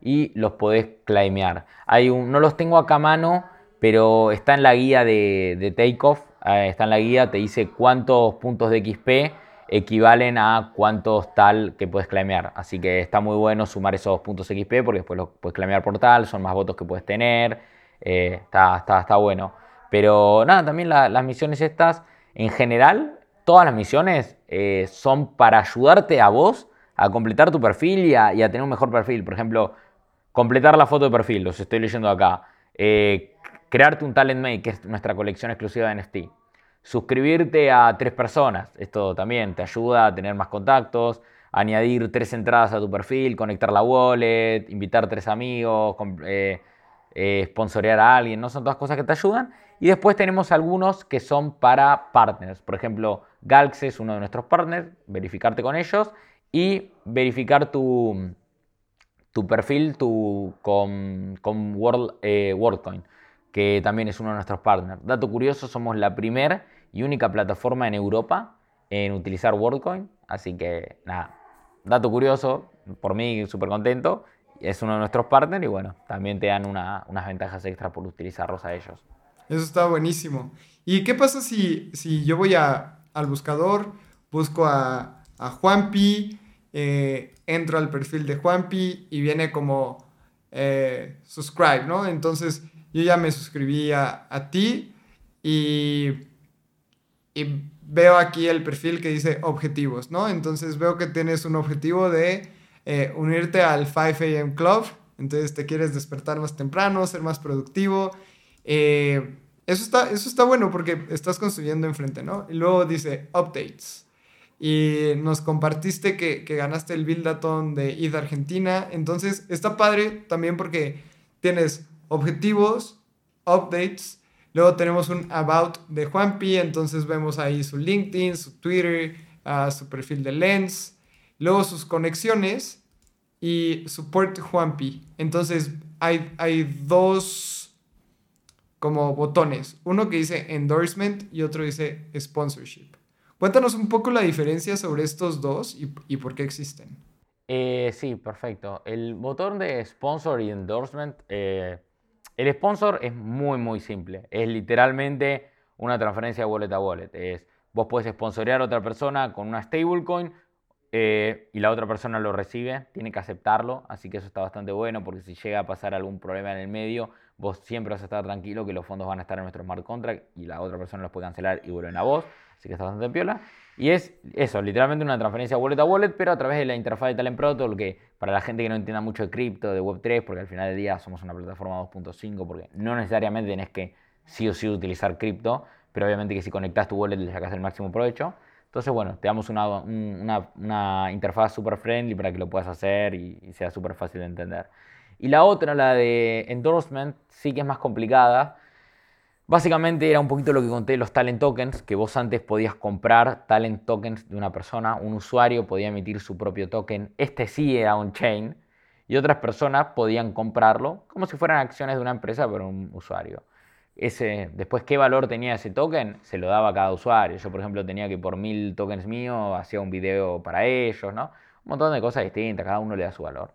y los podés claimear. Hay un, no los tengo acá a mano, pero está en la guía de, de Takeoff. Eh, está en la guía, te dice cuántos puntos de XP equivalen a cuántos tal que puedes claimear. Así que está muy bueno sumar esos puntos XP porque después los puedes claimear por tal, son más votos que puedes tener. Eh, está, está, está, bueno. Pero nada, también las misiones estas, en general, todas las misiones eh, son para ayudarte a vos a completar tu perfil y a, tener un mejor perfil. Por ejemplo, completar la foto de perfil, los estoy leyendo acá. Eh, crearte un Talent Make, que es nuestra colección exclusiva de NFT suscribirte a tres personas. Esto también te ayuda a tener más contactos, añadir tres entradas a tu perfil, conectar la wallet, invitar tres amigos, eh, eh, sponsorear a alguien, ¿no? Son todas cosas que te ayudan. Y después tenemos algunos que son para partners. Por ejemplo, Galx es uno de nuestros partners, verificarte con ellos y verificar tu, tu perfil tu, con, con World, eh, WorldCoin que también es uno de nuestros partners. Dato curioso, somos la primera y única plataforma en Europa en utilizar WorldCoin, así que nada, dato curioso, por mí súper contento, es uno de nuestros partners y bueno, también te dan unas ventajas extra por utilizarlos a ellos. Eso está buenísimo. ¿Y qué pasa si, si yo voy a, al buscador, busco a, a Juanpi, eh, entro al perfil de Juanpi y viene como eh, subscribe, ¿no? Entonces yo ya me suscribí a, ti y, veo aquí el perfil que dice objetivos, ¿no? Entonces veo que tienes un objetivo de eh, unirte al 5 a.m. Club, entonces te quieres despertar más temprano, ser más productivo. Eso, está, eso está bueno porque estás construyendo enfrente, ¿no? Y luego dice updates. Y nos compartiste que, que ganaste el Buildathon de id Argentina. Entonces está padre también porque tienes objetivos, updates. Luego tenemos un about de Juanpi, entonces vemos ahí su LinkedIn, su Twitter, uh, su perfil de Lens. Luego sus conexiones y support Juanpi. Entonces hay, hay dos como botones. Uno que dice endorsement y otro dice sponsorship. Cuéntanos un poco la diferencia sobre estos dos y, y por qué existen. Eh, sí, perfecto. El botón de sponsor y endorsement eh, el sponsor es muy, muy simple. Es literalmente una transferencia de wallet a wallet. Es, vos puedes sponsorear a otra persona con una stablecoin eh, y la otra persona lo recibe, tiene que aceptarlo, así que eso está bastante bueno porque si llega a pasar algún problema en el medio, vos siempre vas a estar tranquilo que los fondos van a estar en nuestro smart contract y la otra persona los puede cancelar y vuelven a vos, así que está bastante piola. Y es eso, literalmente una transferencia wallet a wallet, pero a través de la interfaz de Talent Protocol, que para la gente que no entienda mucho de cripto, de Web3, porque al final del día somos una plataforma 2.5, porque no necesariamente tenés que sí o sí utilizar cripto, pero obviamente que si conectas tu wallet le sacas el máximo provecho. Entonces, bueno, te damos una, una, interfaz super friendly para que lo puedas hacer y, sea súper fácil de entender. Y la otra, la de endorsement, sí que es más complicada. Básicamente era un poquito lo que conté los talent tokens, que vos antes podías comprar talent tokens de una persona, un usuario podía emitir su propio token, este sí era on-chain, y otras personas podían comprarlo como si fueran acciones de una empresa, pero un usuario ese, después qué valor tenía ese token, se lo daba a cada usuario. Yo, por ejemplo, tenía que por mil tokens míos hacía un video para ellos, ¿no? Un montón de cosas distintas, cada uno le da su valor.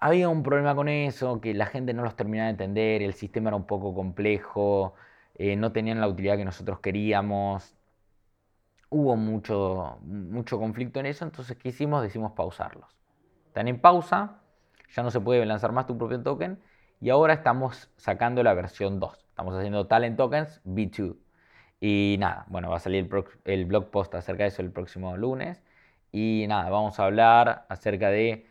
Había un problema con eso, que la gente no los terminaba de entender, el sistema era un poco complejo, eh, no tenían la utilidad que nosotros queríamos. Hubo mucho, mucho conflicto en eso, entonces ¿qué hicimos? Decimos pausarlos. Están en pausa, ya no se puede lanzar más tu propio token y ahora estamos sacando la versión 2. Estamos haciendo Talent Tokens B2. Y nada, bueno, va a salir el, blog post acerca de eso el próximo lunes. Y nada, vamos a hablar acerca de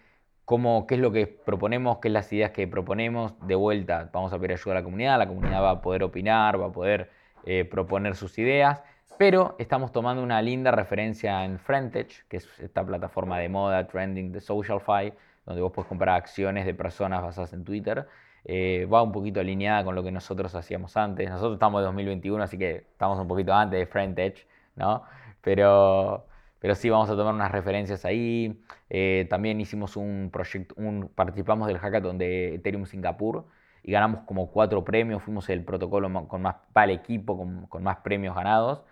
cómo, qué es lo que proponemos, qué es las ideas que proponemos. De vuelta, vamos a pedir ayuda a la comunidad. La comunidad va a poder opinar, va a poder eh, proponer sus ideas. Pero estamos tomando una linda referencia en Frentech, que es esta plataforma de moda, trending de SocialFi, donde vos puedes comprar acciones de personas basadas en Twitter. Eh, va un poquito alineada con lo que nosotros hacíamos antes. Nosotros estamos en 2021, así que estamos un poquito antes de Frentech, ¿no? Pero, pero sí vamos a tomar unas referencias ahí. Eh, también hicimos un proyecto, un, participamos del hackathon de Ethereum Singapur y ganamos como cuatro premios. Fuimos el protocolo con más, para el equipo con, más premios ganados.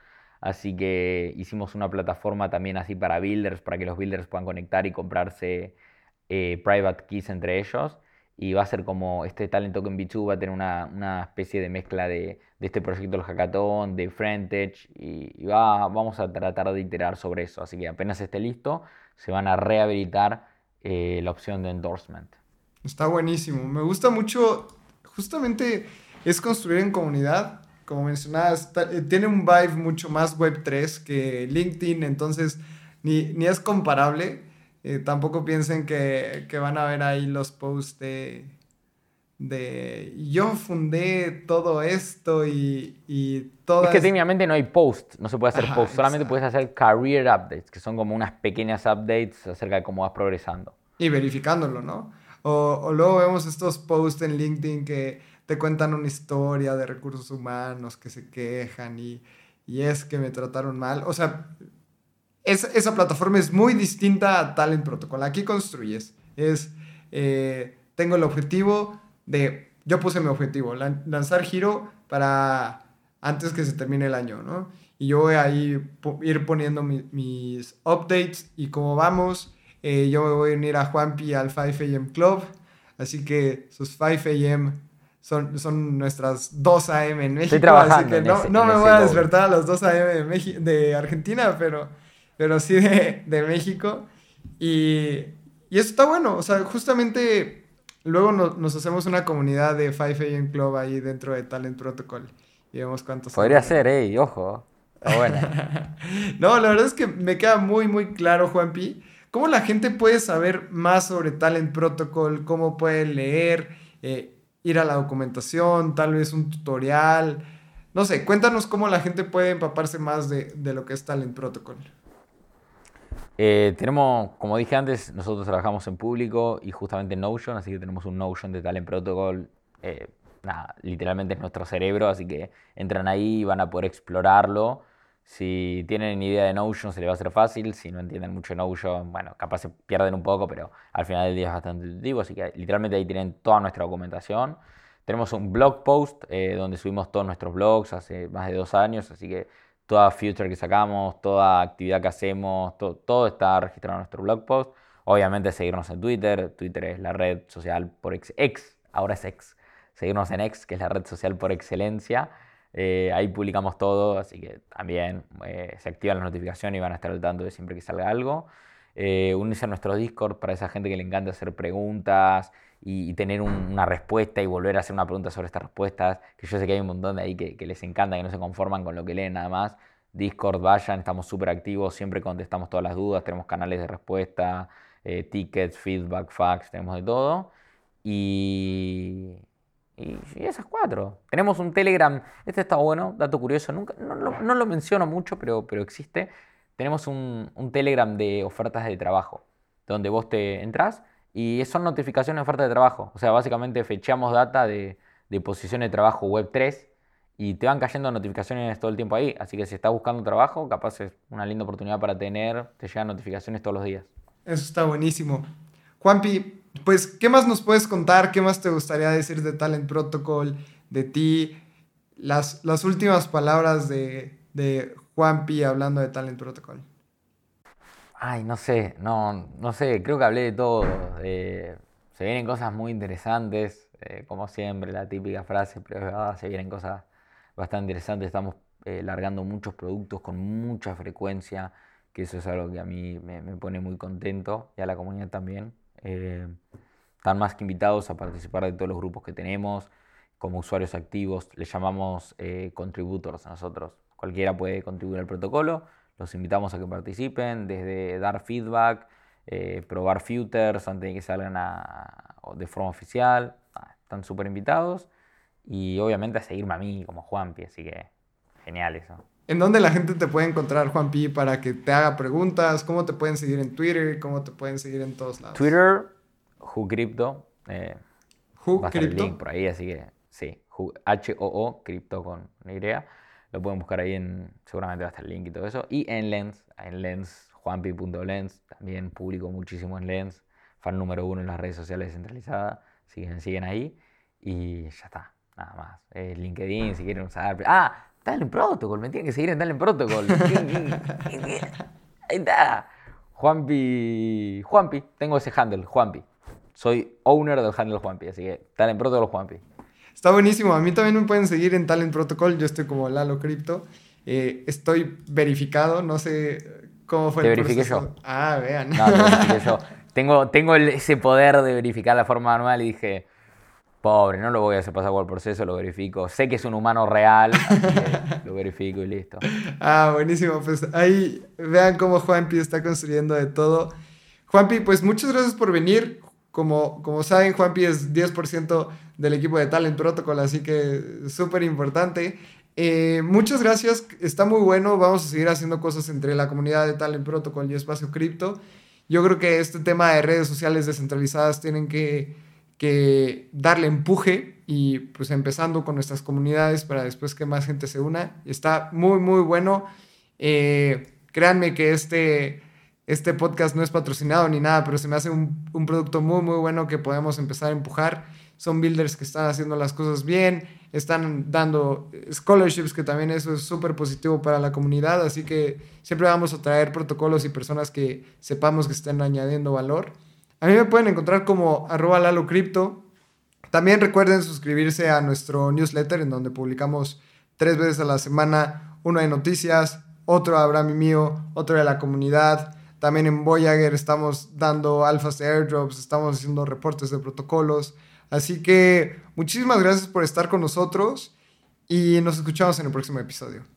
Así que hicimos una plataforma también así para builders, para que los builders puedan conectar y comprarse eh, private keys entre ellos y va a ser como este Talent Token B2 va a tener una, especie de mezcla de, este proyecto del hackathon, de Frentech y, va, vamos a tratar de iterar sobre eso. Así que apenas esté listo, se van a rehabilitar eh, la opción de endorsement. Está buenísimo. Me gusta mucho, justamente es construir en comunidad. Como mencionabas, eh, tiene un vibe mucho más Web3 que LinkedIn, entonces ni, ni es comparable eh, tampoco piensen que, van a ver ahí los posts de, de yo fundé todo esto y, y todo. Es que técnicamente no hay post, no se puede hacer post, solamente puedes hacer career updates, que son como unas pequeñas updates acerca de cómo vas progresando. Y verificándolo, ¿no? O, o luego vemos estos posts en LinkedIn que te cuentan una historia de recursos humanos que se quejan y, y es que me trataron mal. O sea, esa plataforma es muy distinta a Talent Protocol. Aquí construyes. Es, eh, tengo el objetivo de, yo puse mi objetivo, lanzar giro para antes que se termine el año, ¿no? Y yo voy a ir, poniendo mis updates y cómo vamos. Eh, yo voy a unir a Juanpi al 5am Club. Así que sus 5am son, son nuestras 2 am en México. así que no, no me voy a despertar a las 2 am de, de Argentina, pero pero sí de, México. Y, y, eso está bueno, o sea, justamente luego nos hacemos una comunidad de 5am Club ahí dentro de Talent Protocol y vemos cuántos. Podría ser, eh, ojo. Bueno. no, la verdad es que me queda muy, muy claro, Juanpi. ¿Cómo la gente puede saber más sobre Talent Protocol? ¿Cómo puede leer? Eh, ir a la documentación, tal vez un tutorial. No sé, cuéntanos cómo la gente puede empaparse más de, de lo que es Talent Protocol. Eh, tenemos, como dije antes, nosotros trabajamos en público y justamente en Notion, así que tenemos un Notion de Talent Protocol. Eh, literalmente es nuestro cerebro, así que entran ahí y van a poder explorarlo. Si tienen idea de Notion se les va a hacer fácil, si no entienden mucho Notion, bueno, capaz se pierden un poco, pero al final del día es bastante intuitivo, así que literalmente ahí tienen toda nuestra documentación. Tenemos un blog post eh, donde subimos todos nuestros blogs hace más de dos años, así que toda future que sacamos, toda actividad que hacemos, todo está registrado en nuestro blog post. Obviamente seguirnos en Twitter, Twitter es la red social por ex, ahora es ex, seguirnos en ex, que es la red social por excelencia. Eh, ahí publicamos todo, así que también eh, se activan las notificaciones y van a estar al tanto de siempre que salga algo. Eh, unirse a nuestro Discord para esa gente que le encanta hacer preguntas y, tener una respuesta y volver a hacer una pregunta sobre estas respuestas, que yo sé que hay un montón de ahí que, que les encanta, que no se conforman con lo que leen nada más. Discord, vayan, estamos súper activos, siempre contestamos todas las dudas, tenemos canales de respuesta, eh, tickets, feedback, fax, tenemos de todo. Y, y, esas cuatro. Tenemos un Telegram, este está bueno, dato curioso, nunca, no, no, lo menciono mucho, pero, pero existe. Tenemos un, un, Telegram de ofertas de trabajo, donde vos te entras y son notificaciones de ofertas de trabajo. O sea, básicamente fecheamos data de, de posiciones de trabajo web 3 y te van cayendo notificaciones todo el tiempo ahí. Así que si estás buscando trabajo, capaz es una linda oportunidad para tener, te llegan notificaciones todos los días. Eso está buenísimo. Juanpi, pues, ¿qué más nos puedes contar? ¿Qué más te gustaría decir de Talent Protocol, de ti? Las, las últimas palabras de, de Juanpi hablando de Talent Protocol. Ay, no sé, no, no sé, creo que hablé de todo. se vienen cosas muy interesantes, eh, como siempre, la típica frase, pero se vienen cosas bastante interesantes. Estamos eh, largando muchos productos con mucha frecuencia que eso es algo que a mí me, pone muy contento y a la comunidad también. Eh, están más que invitados a participar de todos los grupos que tenemos como usuarios activos, les llamamos eh, contributors a nosotros. Cualquiera puede contribuir al protocolo, los invitamos a que participen, desde dar feedback, eh, probar filters antes de que salgan de forma oficial. Ah, están súper invitados y obviamente a seguirme a mí como Juanpi, así que genial eso. ¿En dónde la gente te puede encontrar, Juan Pi, para que te haga preguntas? ¿Cómo te pueden seguir en Twitter? ¿Cómo te pueden seguir en todos lados? Twitter, WhoCrypto. Eh, WhoCrypto. link por ahí, así que sí, H-O-O, Crypto con Y. Lo pueden buscar ahí en, seguramente va a estar el link y todo eso. Y en Lens, en Lens, juanpi.lens, también publico muchísimo en Lens, fan número uno en las redes sociales descentralizadas, siguen, siguen ahí y ya está, nada más. LinkedIn, si quieren usar. Ah, Talent Protocol, me tienen que seguir en Talent Protocol. Ahí está. Juanpi, Juanpi, tengo ese handle, Juanpi. Soy owner del handle Juanpi, así que Talent Protocol Juanpi. Está buenísimo. A mí también me pueden seguir en Talent Protocol. Yo estoy como Lalo Crypto. Eh, estoy verificado. No sé cómo fue te el verifiqué yo. Ah, vean. No, te yo. Tengo, tengo ese poder de verificar la forma manual y dije, Pobre, no lo voy a hacer pasar por el proceso, lo verifico. Sé que es un humano real, lo verifico y listo. Ah, buenísimo. Pues ahí vean cómo Juanpi está construyendo de todo. Juanpi, pues muchas gracias por venir. Como, como saben, Juanpi es 10% del equipo de Talent Protocol, así que súper importante. Eh, muchas gracias, está muy bueno. Vamos a seguir haciendo cosas entre la comunidad de Talent Protocol y Espacio Cripto. Yo creo que este tema de redes sociales descentralizadas tienen que que darle empuje y pues empezando con nuestras comunidades para después que más gente se una. Está muy, muy bueno. Eh, créanme que este, este podcast no es patrocinado ni nada, pero se me hace un, un, producto muy, muy bueno que podemos empezar a empujar. Son builders que están haciendo las cosas bien, están dando scholarships, que también eso es súper positivo para la comunidad, así que siempre vamos a traer protocolos y personas que sepamos que estén añadiendo valor. A mí me pueden encontrar como arroba Lalo Crypto. También recuerden suscribirse a nuestro newsletter en donde publicamos tres veces a la semana uno de noticias, otro Abraham y mío, otro de la comunidad. También en Voyager estamos dando alfas de airdrops, estamos haciendo reportes de protocolos. Así que muchísimas gracias por estar con nosotros y nos escuchamos en el próximo episodio.